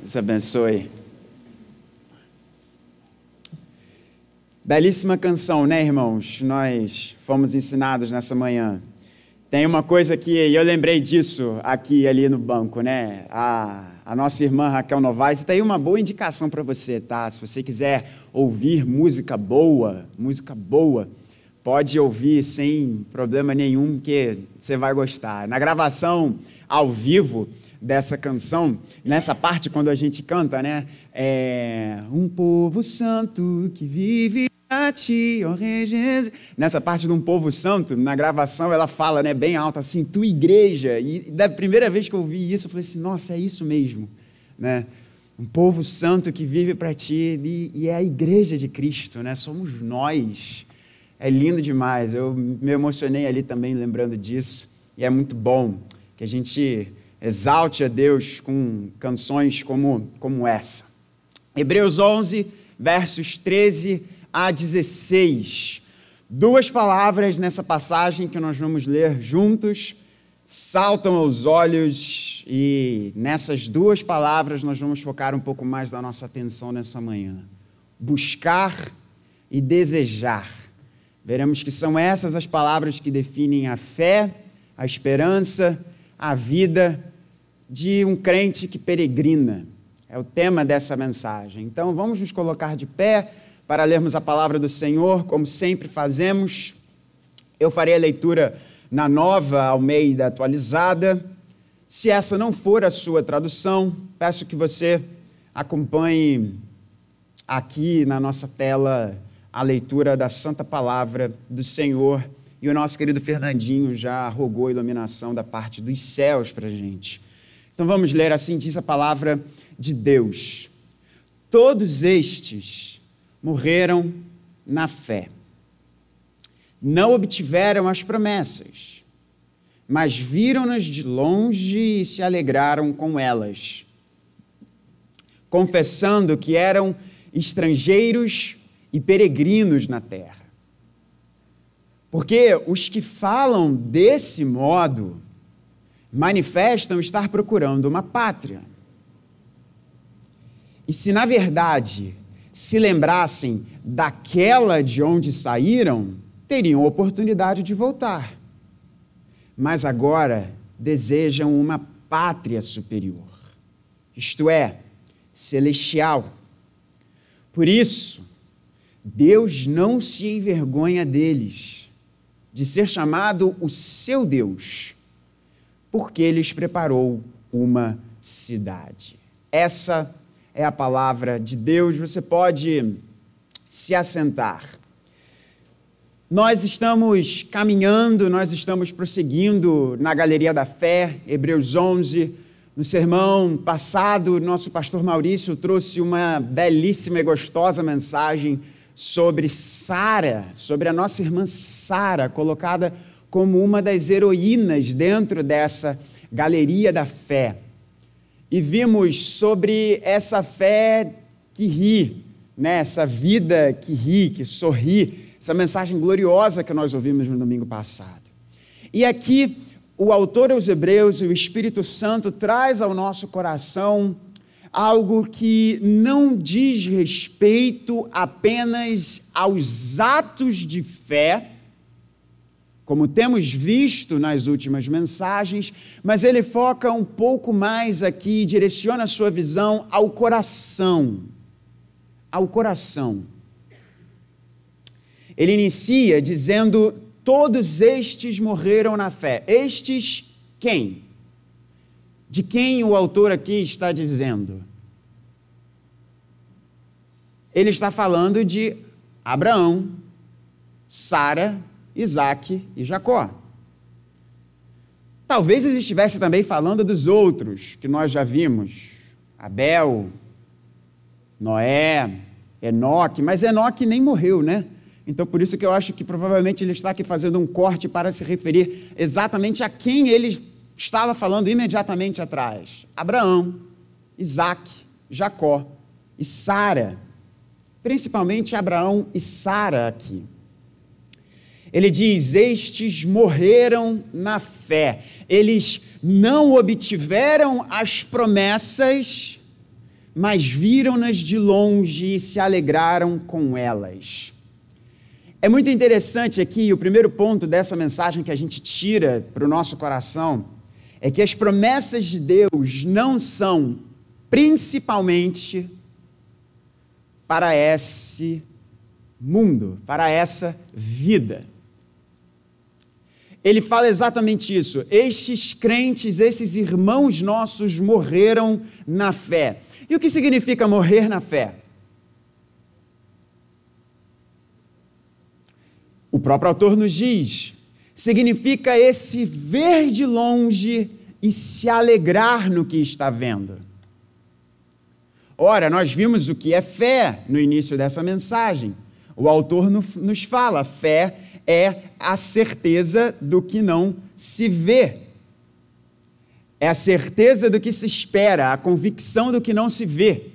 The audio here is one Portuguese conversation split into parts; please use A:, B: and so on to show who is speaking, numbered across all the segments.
A: Deus abençoe. Belíssima canção, né, irmãos? Nós fomos ensinados nessa manhã. Tem uma coisa que eu lembrei disso aqui ali no banco, né? A, a nossa irmã Raquel Novaes tem uma boa indicação para você, tá? Se você quiser ouvir música boa, música boa, pode ouvir sem problema nenhum, que você vai gostar. Na gravação ao vivo dessa canção, nessa parte quando a gente canta, né? É um povo santo que vive a ti, ó Rei Jesus. Nessa parte de um povo santo, na gravação, ela fala né, bem alto assim, tu igreja. E da primeira vez que eu ouvi isso, eu falei assim, nossa, é isso mesmo. Né? Um povo santo que vive para ti e, e, é a igreja de Cristo, né? somos nós. É lindo demais. Eu me emocionei ali também lembrando disso. E é muito bom que a gente exalte a Deus com canções como, como essa. Hebreus 11, versos 13 a 16. Duas palavras nessa passagem que nós vamos ler juntos saltam aos olhos e nessas duas palavras nós vamos focar um pouco mais da nossa atenção nessa manhã. Buscar e desejar. Veremos que são essas as palavras que definem a fé, a esperança, a vida de um crente que peregrina. É o tema dessa mensagem. Então vamos nos colocar de pé para lermos a palavra do Senhor, como sempre fazemos. Eu farei a leitura na nova Almeida atualizada. Se essa não for a sua tradução, peço que você acompanhe aqui na nossa tela a leitura da Santa Palavra do Senhor. E o nosso querido Fernandinho já rogou a iluminação da parte dos céus para a gente. Então vamos ler assim: diz a palavra de Deus. Todos estes morreram na fé. Não obtiveram as promessas, mas viram-nas de longe e se alegraram com elas, confessando que eram estrangeiros e peregrinos na terra. Porque os que falam desse modo manifestam estar procurando uma pátria. E se na verdade se lembrassem daquela de onde saíram, teriam oportunidade de voltar. Mas agora desejam uma pátria superior, isto é, celestial. Por isso, Deus não se envergonha deles, de ser chamado o seu Deus, porque lhes preparou uma cidade. Essa é a palavra de Deus. Você pode se assentar. Nós estamos caminhando, nós estamos prosseguindo na Galeria da Fé, Hebreus 11. No sermão passado, nosso pastor Maurício trouxe uma belíssima e gostosa mensagem sobre Sara, sobre a nossa irmã Sara, colocada como uma das heroínas dentro dessa Galeria da Fé e vimos sobre essa fé que ri, né? essa vida que ri, que sorri, essa mensagem gloriosa que nós ouvimos no domingo passado. E aqui o autor aos Hebreus e o Espírito Santo traz ao nosso coração algo que não diz respeito apenas aos atos de fé, como temos visto nas últimas mensagens, mas ele foca um pouco mais aqui, direciona a sua visão ao coração. Ao coração. Ele inicia dizendo: Todos estes morreram na fé. Estes quem? De quem o autor aqui está dizendo? Ele está falando de Abraão, Sara Isaac e Jacó. Talvez ele estivesse também falando dos outros que nós já vimos: Abel, Noé, Enoque, mas Enoque nem morreu, né? Então, por isso que eu acho que provavelmente ele está aqui fazendo um corte para se referir exatamente a quem ele estava falando imediatamente atrás: Abraão, Isaac, Jacó e Sara. Principalmente Abraão e Sara aqui. Ele diz: Estes morreram na fé. Eles não obtiveram as promessas, mas viram-nas de longe e se alegraram com elas. É muito interessante aqui, o primeiro ponto dessa mensagem que a gente tira para o nosso coração é que as promessas de Deus não são principalmente para esse mundo, para essa vida. Ele fala exatamente isso. Estes crentes, esses irmãos nossos morreram na fé. E o que significa morrer na fé? O próprio autor nos diz: significa esse ver de longe e se alegrar no que está vendo. Ora, nós vimos o que é fé no início dessa mensagem. O autor nos fala: fé é a certeza do que não se vê. É a certeza do que se espera, a convicção do que não se vê.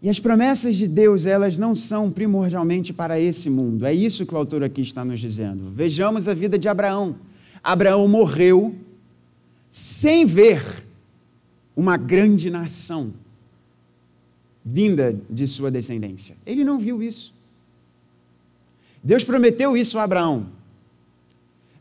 A: E as promessas de Deus, elas não são primordialmente para esse mundo. É isso que o autor aqui está nos dizendo. Vejamos a vida de Abraão. Abraão morreu sem ver uma grande nação vinda de sua descendência. Ele não viu isso. Deus prometeu isso a Abraão.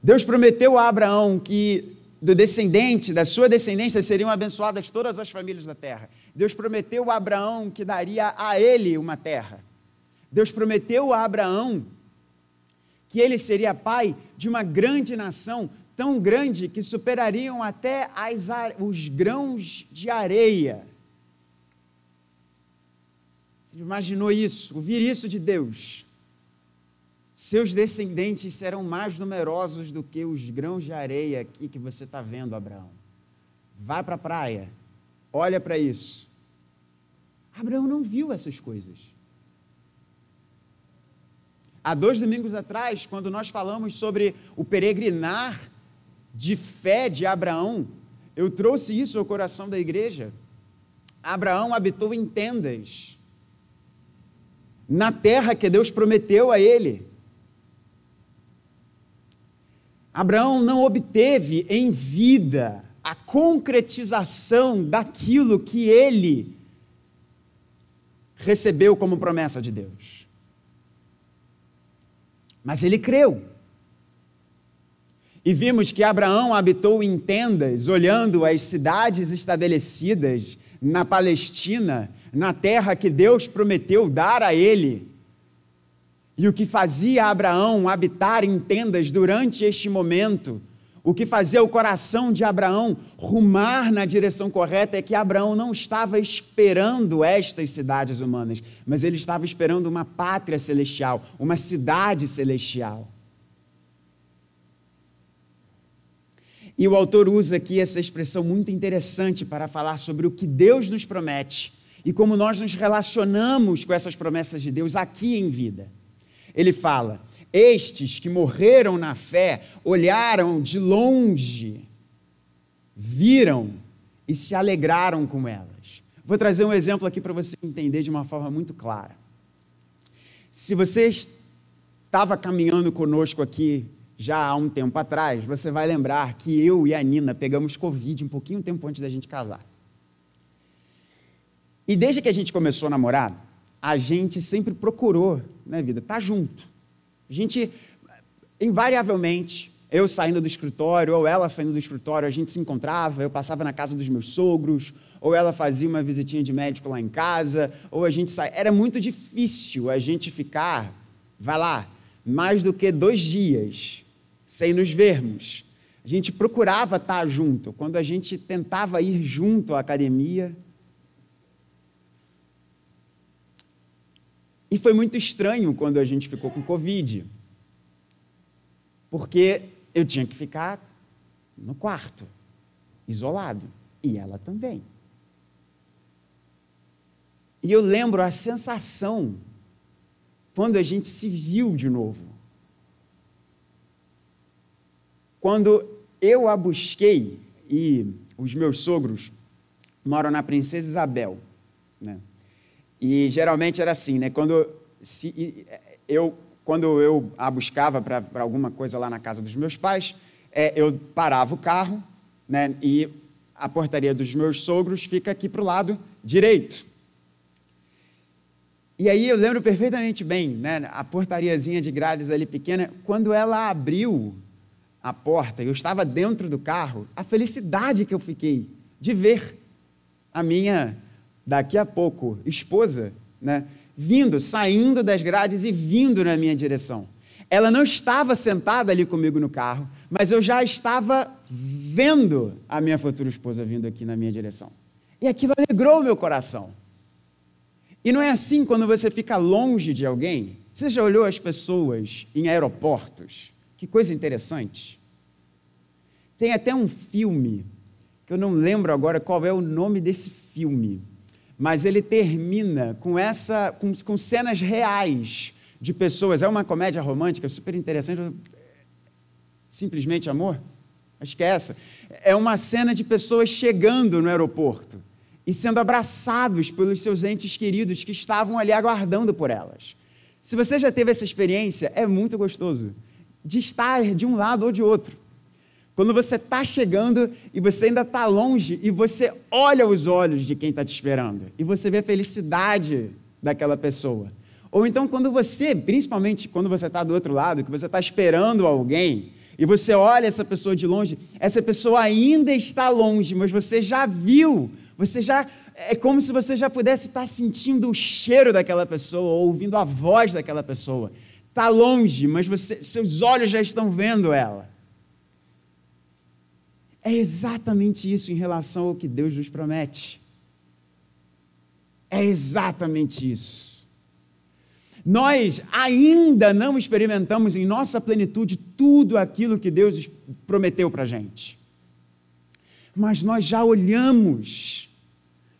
A: Deus prometeu a Abraão que do descendente, da sua descendência, seriam abençoadas todas as famílias da terra. Deus prometeu a Abraão que daria a ele uma terra. Deus prometeu a Abraão que ele seria pai de uma grande nação, tão grande que superariam até as, os grãos de areia. Você imaginou isso? Ouvir isso de Deus? Seus descendentes serão mais numerosos do que os grãos de areia aqui que você está vendo, Abraão. Vai para a praia, olha para isso. Abraão não viu essas coisas. Há dois domingos atrás, quando nós falamos sobre o peregrinar de fé de Abraão, eu trouxe isso ao coração da igreja. Abraão habitou em tendas, na terra que Deus prometeu a ele. Abraão não obteve em vida a concretização daquilo que ele recebeu como promessa de Deus. Mas ele creu. E vimos que Abraão habitou em tendas, olhando as cidades estabelecidas na Palestina, na terra que Deus prometeu dar a ele. E o que fazia Abraão habitar em tendas durante este momento, o que fazia o coração de Abraão rumar na direção correta é que Abraão não estava esperando estas cidades humanas, mas ele estava esperando uma pátria celestial, uma cidade celestial. E o autor usa aqui essa expressão muito interessante para falar sobre o que Deus nos promete e como nós nos relacionamos com essas promessas de Deus aqui em vida. Ele fala: Estes que morreram na fé olharam de longe, viram e se alegraram com elas. Vou trazer um exemplo aqui para você entender de uma forma muito clara. Se você estava caminhando conosco aqui já há um tempo atrás, você vai lembrar que eu e a Nina pegamos Covid um pouquinho tempo antes da gente casar. E desde que a gente começou a namorar, a gente sempre procurou, né, vida, estar tá junto. A gente, invariavelmente, eu saindo do escritório, ou ela saindo do escritório, a gente se encontrava, eu passava na casa dos meus sogros, ou ela fazia uma visitinha de médico lá em casa, ou a gente saía. Era muito difícil a gente ficar, vai lá, mais do que dois dias sem nos vermos. A gente procurava estar junto. Quando a gente tentava ir junto à academia, E foi muito estranho quando a gente ficou com Covid, porque eu tinha que ficar no quarto, isolado, e ela também. E eu lembro a sensação quando a gente se viu de novo. Quando eu a busquei, e os meus sogros moram na Princesa Isabel, né? E geralmente era assim, né? Quando se, eu, quando eu a buscava para alguma coisa lá na casa dos meus pais, é, eu parava o carro, né? E a portaria dos meus sogros fica aqui para o lado direito. E aí eu lembro perfeitamente bem, né, a portariazinha de grades ali pequena, quando ela abriu a porta, eu estava dentro do carro, a felicidade que eu fiquei de ver a minha, daqui a pouco, esposa, né, vindo, saindo das grades e vindo na minha direção. Ela não estava sentada ali comigo no carro, mas eu já estava vendo a minha futura esposa vindo aqui na minha direção. E aquilo alegrou o meu coração. E não é assim quando você fica longe de alguém. Você já olhou as pessoas em aeroportos? Que coisa interessante. Tem até um filme, que eu não lembro agora qual é o nome desse filme, mas ele termina com essa com, com cenas reais de pessoas. É uma comédia romântica super interessante. Simplesmente amor? Acho que é essa. É uma cena de pessoas chegando no aeroporto e sendo abraçados pelos seus entes queridos que estavam ali aguardando por elas. Se você já teve essa experiência, é muito gostoso de estar de um lado ou de outro. Quando você está chegando e você ainda está longe e você olha os olhos de quem está te esperando e você vê a felicidade daquela pessoa. Ou então, quando você, principalmente quando você está do outro lado, que você está esperando alguém e você olha essa pessoa de longe, essa pessoa ainda está longe, mas você já viu você já é como se você já pudesse estar sentindo o cheiro daquela pessoa, ou ouvindo a voz daquela pessoa. Está longe, mas você, seus olhos já estão vendo ela. É exatamente isso em relação ao que Deus nos promete. É exatamente isso. Nós ainda não experimentamos em nossa plenitude tudo aquilo que Deus prometeu para a gente mas nós já olhamos,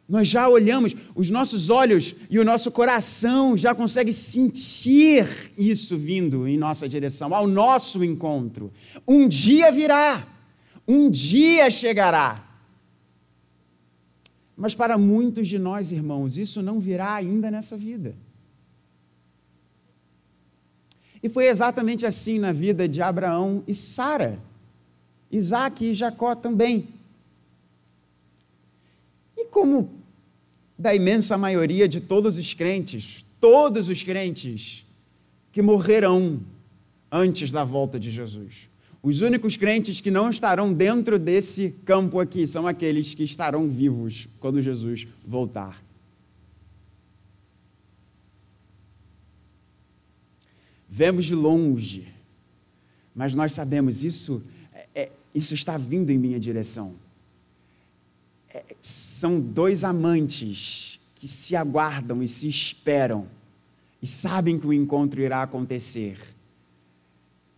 A: nós já olhamos, os nossos olhos e o nosso coração já conseguem sentir isso vindo em nossa direção, ao nosso encontro. Um dia virá, um dia chegará. Mas para muitos de nós, irmãos, isso não virá ainda nessa vida. E foi exatamente assim na vida de Abraão e Sara, Isaac e Jacó também. E como da imensa maioria de todos os crentes, todos os crentes que morrerão antes da volta de Jesus. Os únicos crentes que não estarão dentro desse campo aqui são aqueles que estarão vivos quando Jesus voltar. Vemos de longe, mas nós sabemos isso, é, é isso está vindo em minha direção são dois amantes que se aguardam e se esperam e sabem que o encontro irá acontecer.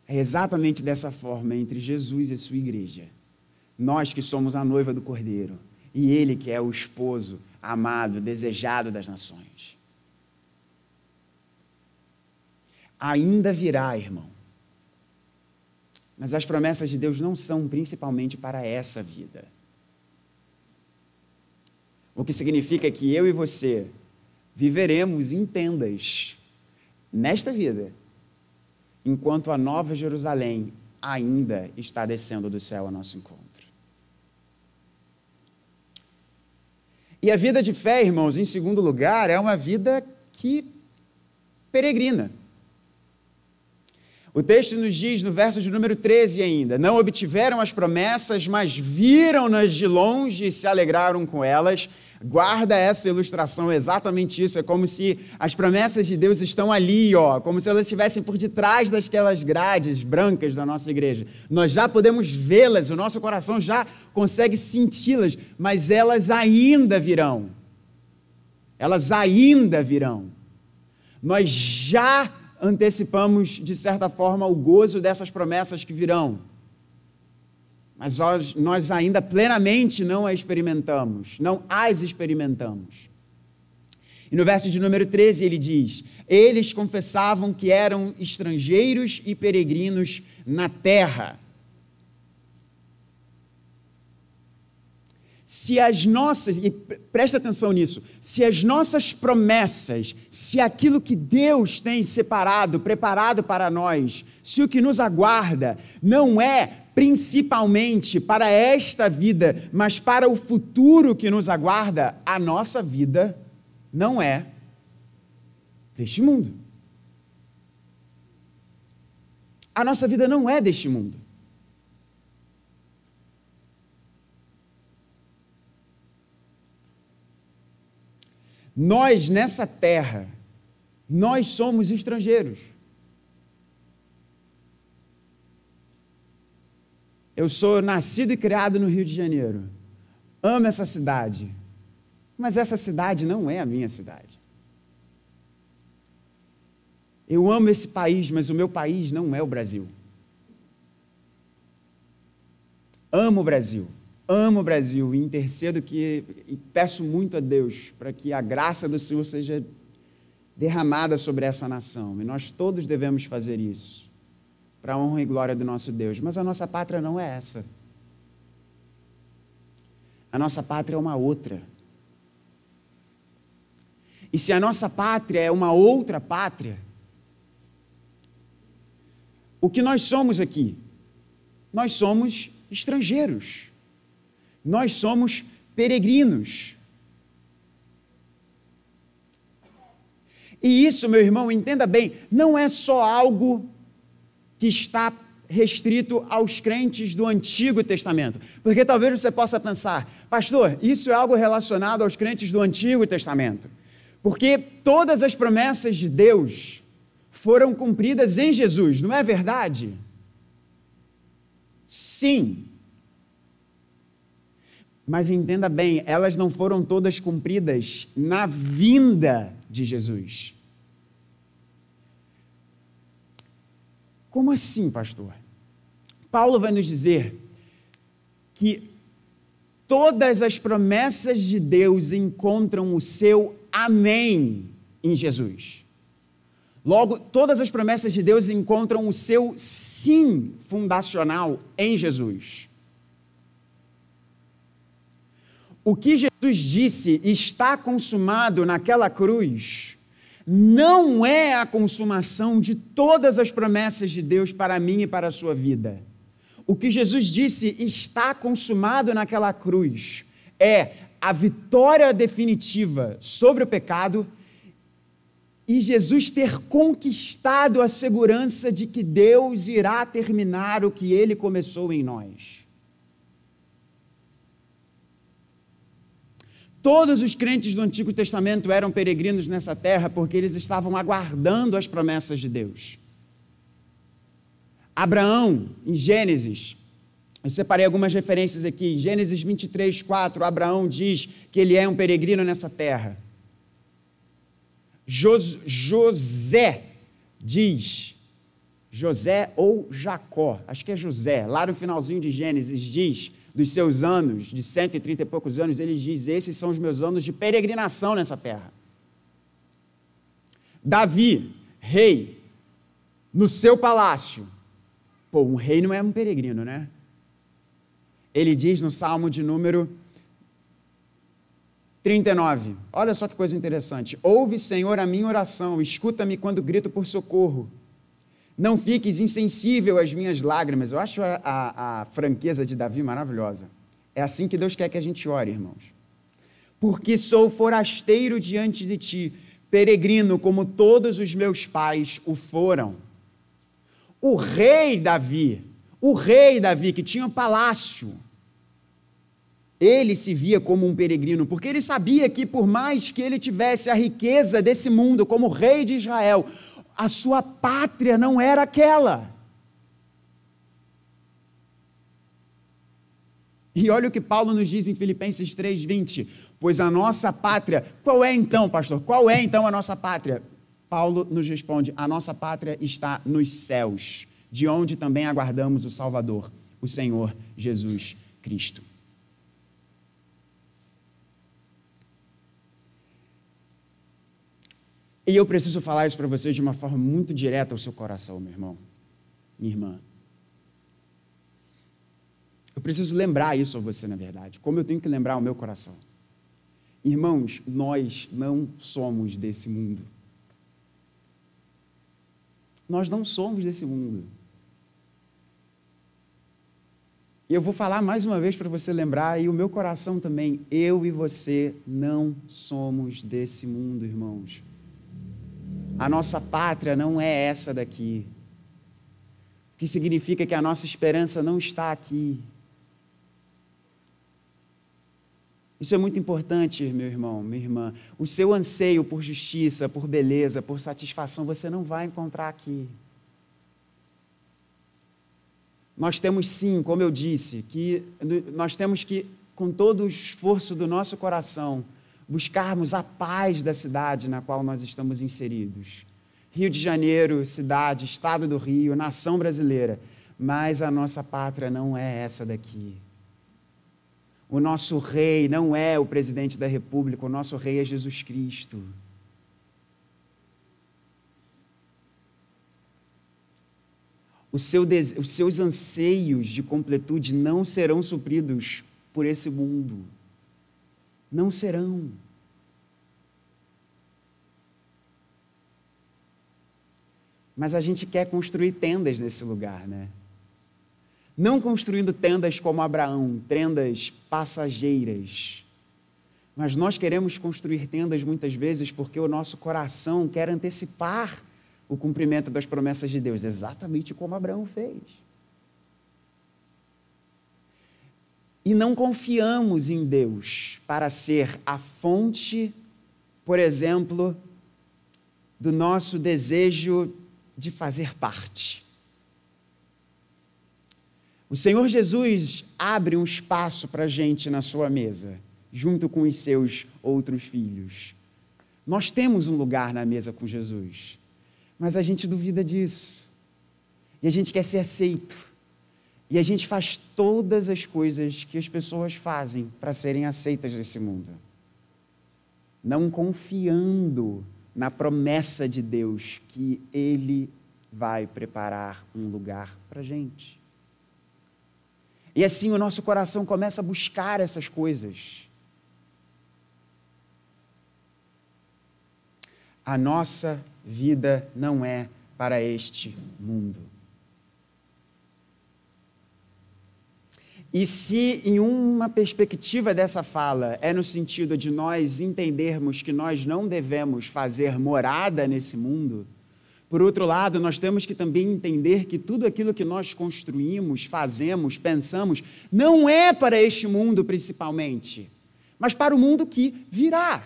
A: É exatamente dessa forma entre Jesus e sua igreja. Nós que somos a noiva do Cordeiro e ele que é o esposo amado, desejado das nações. Ainda virá, irmão. Mas as promessas de Deus não são principalmente para essa vida. O que significa que eu e você viveremos em tendas nesta vida, enquanto a nova Jerusalém ainda está descendo do céu ao nosso encontro. E a vida de fé, irmãos, em segundo lugar, é uma vida que peregrina. O texto nos diz, no verso de número 13 ainda: Não obtiveram as promessas, mas viram-nas de longe e se alegraram com elas. Guarda essa ilustração, exatamente isso. É como se as promessas de Deus estão ali, ó, como se elas estivessem por detrás daquelas grades brancas da nossa igreja. Nós já podemos vê-las, o nosso coração já consegue senti-las, mas elas ainda virão. Elas ainda virão. Nós já antecipamos, de certa forma, o gozo dessas promessas que virão mas nós ainda plenamente não a experimentamos, não as experimentamos. E no verso de número 13 ele diz: Eles confessavam que eram estrangeiros e peregrinos na terra. Se as nossas, e presta atenção nisso, se as nossas promessas, se aquilo que Deus tem separado, preparado para nós, se o que nos aguarda não é principalmente para esta vida, mas para o futuro que nos aguarda, a nossa vida não é deste mundo. A nossa vida não é deste mundo. Nós, nessa terra, nós somos estrangeiros. Eu sou nascido e criado no Rio de Janeiro. Amo essa cidade. Mas essa cidade não é a minha cidade. Eu amo esse país, mas o meu país não é o Brasil. Amo o Brasil amo o Brasil e intercedo que, e peço muito a Deus para que a graça do Senhor seja derramada sobre essa nação. E nós todos devemos fazer isso, para a honra e glória do nosso Deus. Mas a nossa pátria não é essa. A nossa pátria é uma outra. E se a nossa pátria é uma outra pátria, o que nós somos aqui? Nós somos estrangeiros. Nós somos peregrinos. E isso, meu irmão, entenda bem, não é só algo que está restrito aos crentes do Antigo Testamento. Porque talvez você possa pensar, pastor, isso é algo relacionado aos crentes do Antigo Testamento. Porque todas as promessas de Deus foram cumpridas em Jesus, não é verdade? Sim. Mas entenda bem, elas não foram todas cumpridas na vinda de Jesus. Como assim, pastor? Paulo vai nos dizer que todas as promessas de Deus encontram o seu amém em Jesus. Logo, todas as promessas de Deus encontram o seu sim fundacional em Jesus. o que Jesus disse está consumado naquela cruz não é a consumação de todas as promessas de Deus para mim e para a sua vida. O que Jesus disse está consumado naquela cruz é a vitória definitiva sobre o pecado e Jesus ter conquistado a segurança de que Deus irá terminar o que ele começou em nós. Todos os crentes do Antigo Testamento eram peregrinos nessa terra porque eles estavam aguardando as promessas de Deus. Abraão, em Gênesis, eu separei algumas referências aqui. Em Gênesis 23, 4, Abraão diz que ele é um peregrino nessa terra. Jos, José diz, José ou Jacó, acho que é José, lá no finalzinho de Gênesis, diz dos seus anos, de 130 e poucos anos, ele diz: Esses são os meus anos de peregrinação nessa terra. Davi, rei, no seu palácio. Pô, um rei não é um peregrino, né? Ele diz no Salmo de número 39. Olha só que coisa interessante. Ouve, Senhor, a minha oração, escuta-me quando grito por socorro. Não fiques insensível às minhas lágrimas. Eu acho a, a, a, franqueza de Davi maravilhosa. É assim que Deus quer que a gente ore, irmãos. Porque sou forasteiro diante de ti, peregrino como todos os meus pais o foram. O rei Davi, o rei Davi, que tinha um palácio, ele se via como um peregrino, porque ele sabia que, por mais que ele tivesse a riqueza desse mundo como rei de Israel, a sua pátria não era aquela. E olha o que Paulo nos diz em Filipenses 3:20, pois a nossa pátria, qual é então, pastor? Qual é então a nossa pátria? Paulo nos responde: a nossa pátria está nos céus, de onde também aguardamos o Salvador, o Senhor Jesus Cristo. E eu preciso falar isso para vocês de uma forma muito direta ao seu coração, meu irmão, minha irmã. Eu preciso lembrar isso a você, na verdade, como eu tenho que lembrar o meu coração. Irmãos, nós não somos desse mundo. Nós não somos desse mundo. E eu vou falar mais uma vez para você lembrar, e o meu coração também, eu e você não somos desse mundo, irmãos. A nossa pátria não é essa daqui. O que significa que a nossa esperança não está aqui. Isso é muito importante, meu irmão, minha irmã. O seu anseio por justiça, por beleza, por satisfação, você não vai encontrar aqui. Nós temos sim, como eu disse, que nós temos que, com todo o esforço do nosso coração, buscarmos a paz da cidade na qual nós estamos inseridos. Rio de Janeiro, cidade, estado do Rio, nação brasileira. Mas a nossa pátria não é essa daqui. O nosso rei não é o presidente da República, o nosso rei é Jesus Cristo. seu os seus anseios de completude não serão supridos por esse mundo. Não serão. Mas a gente quer construir tendas nesse lugar, né? Não construindo tendas como Abraão, tendas passageiras. Mas nós queremos construir tendas muitas vezes porque o nosso coração quer antecipar o cumprimento das promessas de Deus, exatamente como Abraão fez. E não confiamos em Deus para ser a fonte, por exemplo, do nosso desejo de fazer parte. O Senhor Jesus abre um espaço para a gente na sua mesa, junto com os seus outros filhos. Nós temos um lugar na mesa com Jesus. Mas a gente duvida disso. E a gente quer ser aceito. E a gente faz todas as coisas que as pessoas fazem para serem aceitas nesse mundo. Não confiando na promessa de Deus que Ele vai preparar um lugar para a gente. E assim o nosso coração começa a buscar essas coisas. A nossa vida não é para este mundo. E se em uma perspectiva dessa fala é no sentido de nós entendermos que nós não devemos fazer morada nesse mundo, por outro lado, nós temos que também entender que tudo aquilo que nós construímos, fazemos, pensamos, não é para este mundo principalmente, mas para o mundo que virá.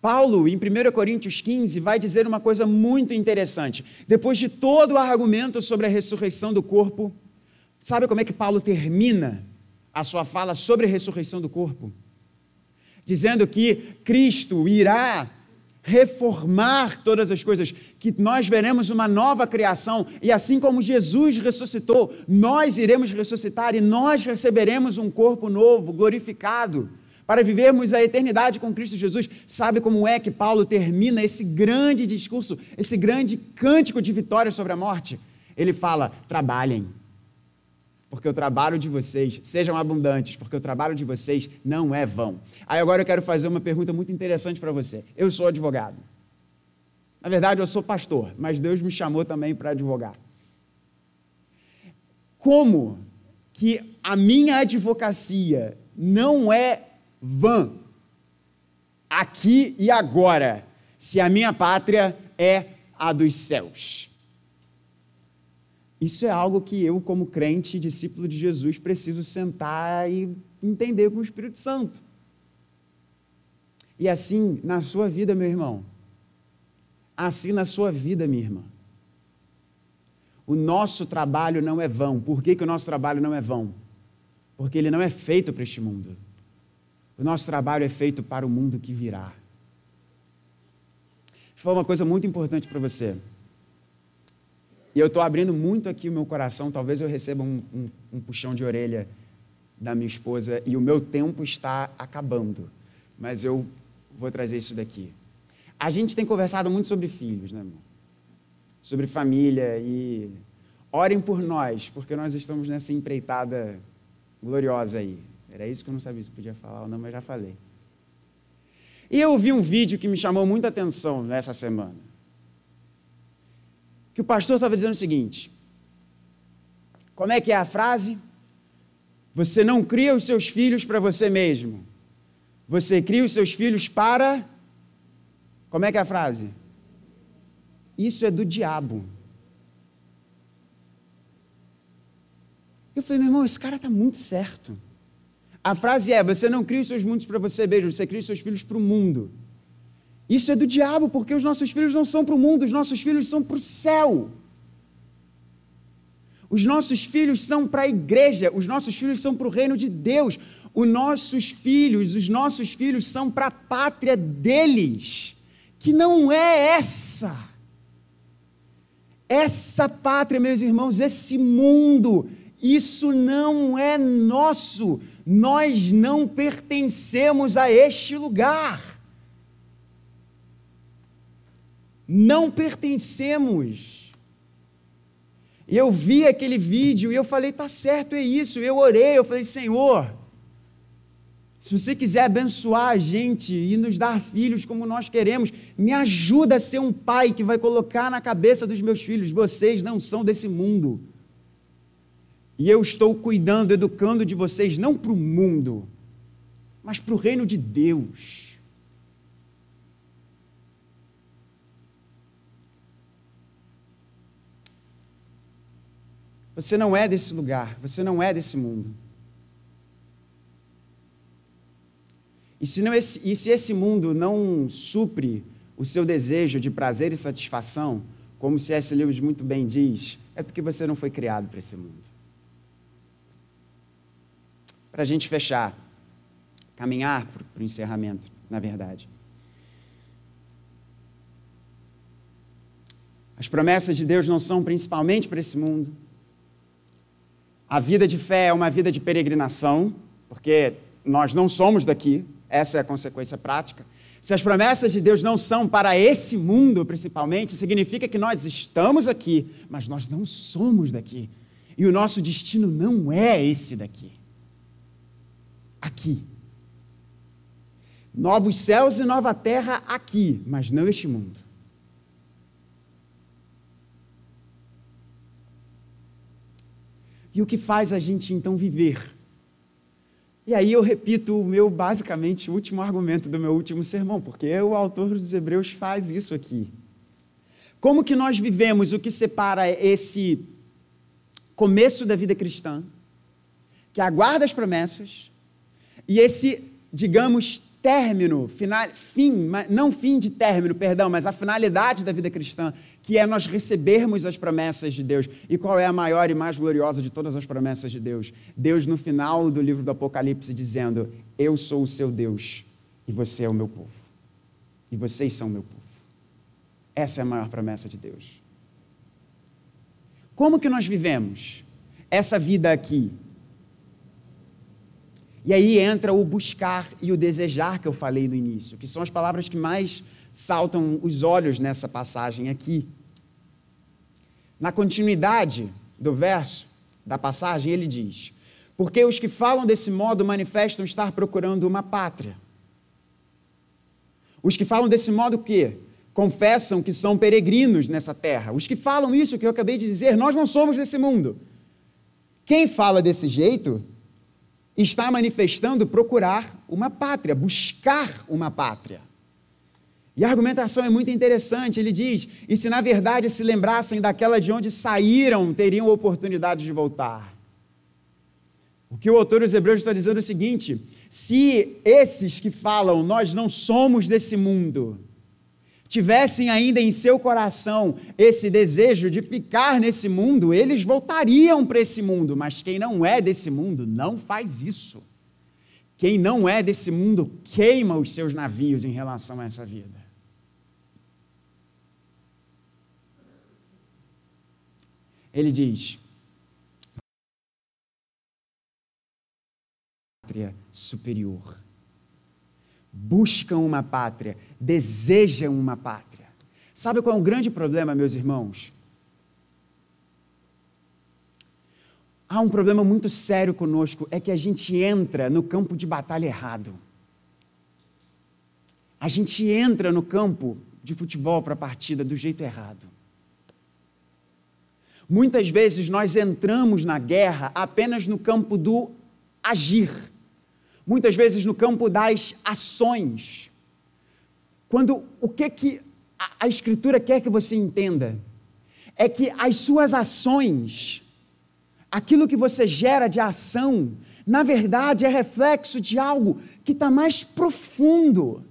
A: Paulo, em 1 Coríntios 15, vai dizer uma coisa muito interessante. Depois de todo o argumento sobre a ressurreição do corpo, sabe como é que Paulo termina a sua fala sobre a ressurreição do corpo? Dizendo que Cristo irá reformar todas as coisas, que nós veremos uma nova criação, e assim como Jesus ressuscitou, nós iremos ressuscitar e nós receberemos um corpo novo, glorificado para vivermos a eternidade com Cristo Jesus. Sabe como é que Paulo termina esse grande discurso, esse grande cântico de vitória sobre a morte? Ele fala: trabalhem, porque o trabalho de vocês, sejam abundantes, porque o trabalho de vocês não é vão. Aí agora eu quero fazer uma pergunta muito interessante para você. Eu sou advogado. Na verdade, eu sou pastor, mas Deus me chamou também para advogar. Como que a minha advocacia não é vã, aqui e agora, se a minha pátria é a dos céus. Isso é algo que eu, como crente, discípulo de Jesus, preciso sentar e entender com o Espírito Santo. E assim na sua vida, meu irmão. Assim na sua vida, minha irmã. O nosso trabalho não é vão. Por que, que o nosso trabalho não é vão? Porque ele não é feito para este mundo. O nosso trabalho é feito para o mundo que virá. Vou falar uma coisa muito importante para você. E eu estou abrindo muito aqui o meu coração, talvez eu receba um, um, um, puxão de orelha da minha esposa e o meu tempo está acabando. Mas eu vou trazer isso daqui. A gente tem conversado muito sobre filhos, né, irmão? Sobre família e orem por nós, porque nós estamos nessa empreitada gloriosa aí. Era isso que eu não sabia se podia falar ou não, mas já falei. E eu vi um vídeo que me chamou muita atenção nessa semana. Que o pastor estava dizendo o seguinte: Como é que é a frase? Você não cria os seus filhos para você mesmo. Você cria os seus filhos para. Como é que é a frase? Isso é do diabo. Eu falei, meu irmão, esse cara está muito certo. A frase é: você não cria os seus mundos para você mesmo, você cria os seus filhos para o mundo. Isso é do diabo, porque os nossos filhos não são para o mundo, os nossos filhos são para o céu. Os nossos filhos são para a igreja, os nossos filhos são para o reino de Deus. Os nossos filhos, os nossos filhos são para a pátria deles, que não é essa. Essa pátria, meus irmãos, esse mundo isso não é nosso. Nós não pertencemos a este lugar. Não pertencemos. Eu vi aquele vídeo e eu falei, tá certo, é isso. Eu orei, eu falei, Senhor, se você quiser abençoar a gente e nos dar filhos como nós queremos, me ajuda a ser um pai que vai colocar na cabeça dos meus filhos: vocês não são desse mundo. E eu estou cuidando, educando de vocês não para o mundo, mas para o reino de Deus. Você não é desse lugar, você não é desse mundo. E se, não esse, e se esse mundo não supre o seu desejo de prazer e satisfação, como C.S. Lewis muito bem diz, é porque você não foi criado para esse mundo para a gente fechar, caminhar para o encerramento, na verdade. As promessas de Deus não são principalmente para esse mundo. A vida de fé é uma vida de peregrinação, porque nós não somos daqui, essa é a consequência prática. Se as promessas de Deus não são para esse mundo, principalmente, significa que nós estamos aqui, mas nós não somos daqui. E o nosso destino não é esse daqui aqui. Novos céus e nova terra aqui, mas não este mundo. E o que faz a gente então viver? E aí eu repito o meu, basicamente, último argumento do meu último sermão, porque o autor dos Hebreus faz isso aqui. Como que nós vivemos o que separa esse começo da vida cristã, que aguarda as promessas, e esse, digamos, término, final, fim, não fim de término, perdão, mas a finalidade da vida cristã, que é nós recebermos as promessas de Deus. E qual é a maior e mais gloriosa de todas as promessas de Deus? Deus, no final do livro do Apocalipse, dizendo: Eu sou o seu Deus e você é o meu povo. E vocês são o meu povo. Essa é a maior promessa de Deus. Como que nós vivemos essa vida aqui? E aí entra o buscar e o desejar que eu falei no início, que são as palavras que mais saltam os olhos nessa passagem aqui. Na continuidade do verso, da passagem, ele diz: Porque os que falam desse modo manifestam estar procurando uma pátria. Os que falam desse modo quê? Confessam que são peregrinos nessa terra. Os que falam isso que eu acabei de dizer, nós não somos desse mundo. Quem fala desse jeito está manifestando procurar uma pátria, buscar uma pátria. E a argumentação é muito interessante. Ele diz: e se na verdade se lembrassem daquela de onde saíram, teriam oportunidade de voltar. O que o autor dos Hebreus está dizendo é o seguinte: se esses que falam, nós não somos desse mundo, tivessem ainda em seu coração esse desejo de ficar nesse mundo, eles voltariam para esse mundo, mas quem não é desse mundo não faz isso. Quem não é desse mundo queima os seus navios em relação a essa vida. Ele diz: pátria superior buscam uma pátria, desejam uma pátria. Sabe qual é o grande problema, meus irmãos? Há um problema muito sério conosco, é que a gente entra no campo de batalha errado. A gente entra no campo de futebol para a partida do jeito errado. Muitas vezes nós entramos na guerra apenas no campo do agir, muitas vezes no campo das ações. Quando o que que a, a Escritura quer que você entenda é que as suas ações, aquilo que você gera de ação, na verdade é reflexo de algo que está mais profundo,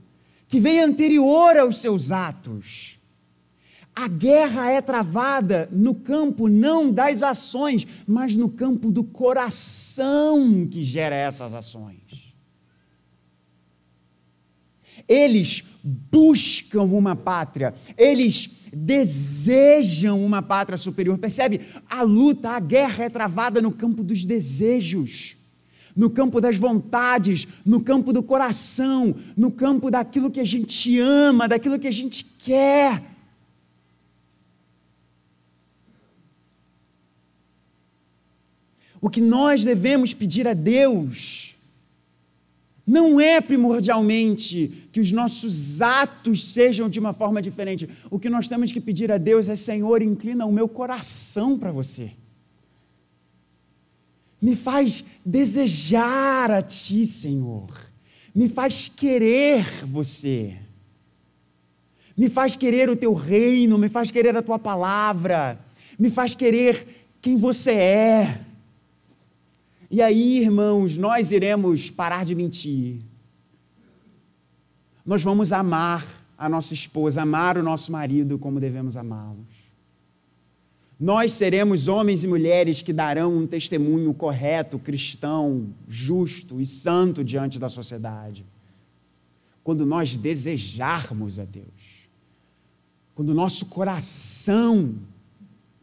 A: que vem anterior aos seus atos. A guerra é travada no campo não das ações, mas no campo do coração que gera essas ações. Eles buscam uma pátria, eles desejam uma pátria superior. Percebe? A luta, a guerra é travada no campo dos desejos, no campo das vontades, no campo do coração, no campo daquilo que a gente ama, daquilo que a gente quer. O que nós devemos pedir a Deus não é primordialmente que os nossos atos sejam de uma forma diferente. O que nós temos que pedir a Deus é: Senhor, inclina o meu coração para você. Me faz desejar a Ti, Senhor. Me faz querer você. Me faz querer o Teu reino, me faz querer a Tua palavra, me faz querer quem você é. E aí, irmãos, nós iremos parar de mentir. Nós vamos amar a nossa esposa, amar o nosso marido como devemos amá-los. Nós seremos homens e mulheres que darão um testemunho correto, cristão, justo e santo diante da sociedade. Quando nós desejarmos a Deus, quando nosso coração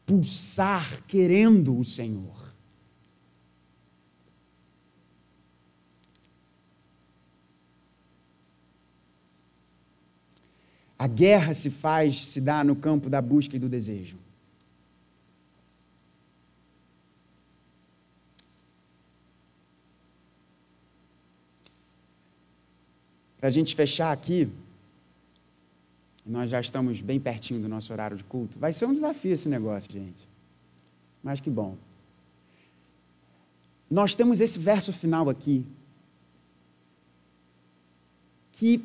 A: pulsar querendo o Senhor. A guerra se faz, se dá no campo da busca e do desejo. Para a gente fechar aqui, nós já estamos bem pertinho do nosso horário de culto. Vai ser um desafio esse negócio, gente. Mas que bom. Nós temos esse verso final aqui, que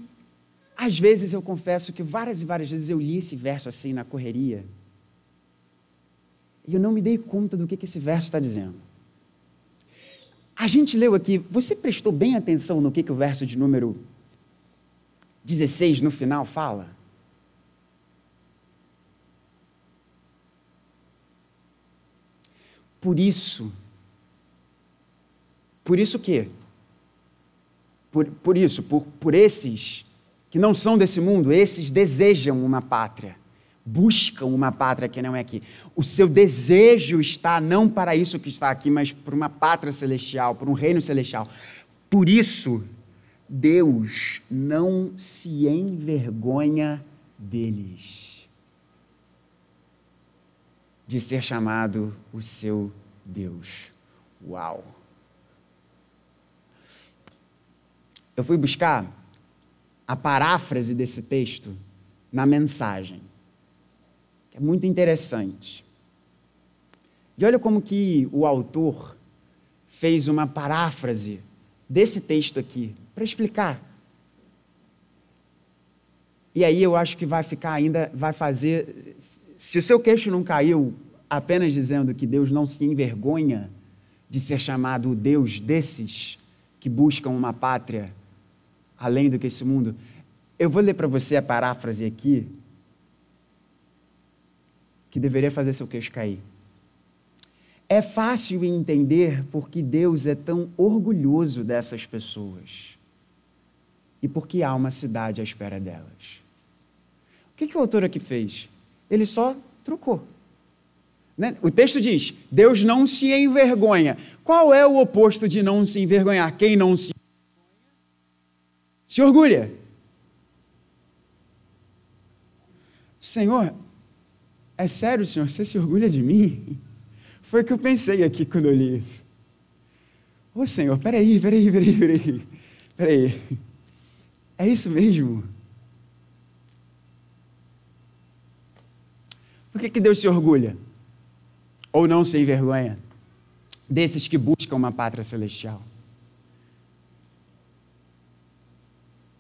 A: às vezes eu confesso que várias e várias vezes eu li esse verso assim na correria. E eu não me dei conta do que, que esse verso está dizendo. A gente leu aqui, você prestou bem atenção no que, que o verso de número 16 no final fala? Por isso, por isso o quê? Por, por isso, por, por esses que não são desse mundo, esses desejam uma pátria, buscam uma pátria que não é aqui. O seu desejo está não para isso que está aqui, mas para uma pátria celestial, para um reino celestial. Por isso, Deus não se envergonha deles, de ser chamado o seu Deus. Uau! Eu fui buscar a paráfrase desse texto na mensagem, é muito interessante. E olha como que o autor fez uma paráfrase desse texto aqui, para explicar. E aí eu acho que vai ficar ainda, vai fazer. Se o seu queixo não caiu apenas dizendo que Deus não se envergonha de ser chamado o Deus desses que buscam uma pátria além do que esse mundo. Eu vou ler para você a paráfrase aqui, que deveria fazer seu queixo cair. É fácil entender porque Deus é tão orgulhoso dessas pessoas e porque há uma cidade à espera delas. O que, que o autor aqui fez? Ele só trocou. Né? O texto diz: Deus não se envergonha. Qual é o oposto de não se envergonhar? Quem não se se orgulha. Senhor, é sério, Senhor, você se orgulha de mim? Foi o que eu pensei aqui quando eu li isso. Ô Senhor, peraí, peraí, peraí, peraí, peraí. É isso mesmo? Por que, que Deus se orgulha? ou não se envergonha desses que buscam uma pátria celestial?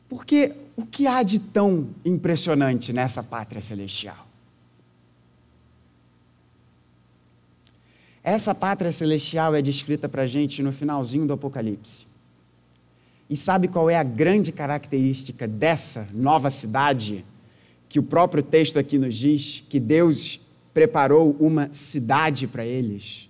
A: Porque o que há de tão impressionante nessa pátria celestial? Essa pátria celestial é descrita para a gente no finalzinho do Apocalipse. E sabe qual é a grande característica dessa nova cidade? Que o próprio texto aqui nos diz que Deus preparou uma cidade para eles.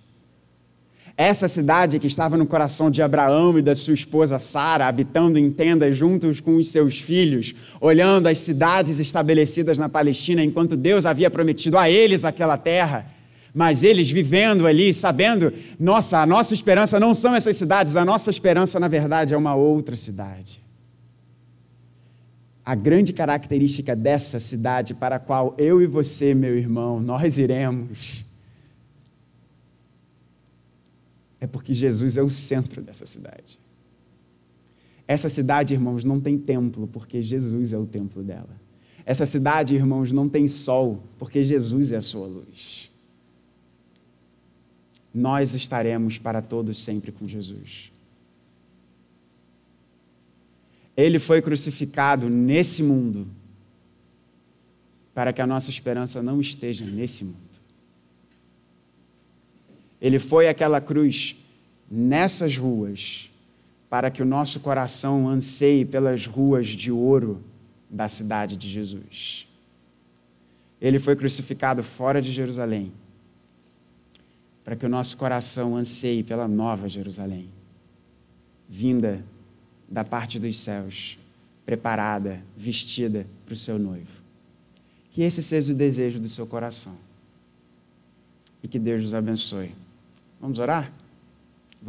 A: Essa cidade que estava no coração de Abraão e da sua esposa Sara, habitando em tendas juntos com os seus filhos, olhando as cidades estabelecidas na Palestina, enquanto Deus havia prometido a eles aquela terra mas eles vivendo ali, sabendo, nossa, a nossa esperança não são essas cidades, a nossa esperança, na verdade, é uma outra cidade. A grande característica dessa cidade para a qual eu e você, meu irmão, nós iremos, é porque Jesus é o centro dessa cidade. Essa cidade, irmãos, não tem templo, porque Jesus é o templo dela. Essa cidade, irmãos, não tem sol, porque Jesus é a sua luz nós estaremos para todos sempre com Jesus. Ele foi crucificado nesse mundo para que a nossa esperança não esteja nesse mundo. Ele foi aquela cruz nessas ruas para que o nosso coração anseie pelas ruas de ouro da cidade de Jesus. Ele foi crucificado fora de Jerusalém para que o nosso coração anseie pela nova Jerusalém, vinda da parte dos céus, preparada, vestida para o seu noivo. Que esse seja o desejo do seu coração. E que Deus nos abençoe. Vamos orar?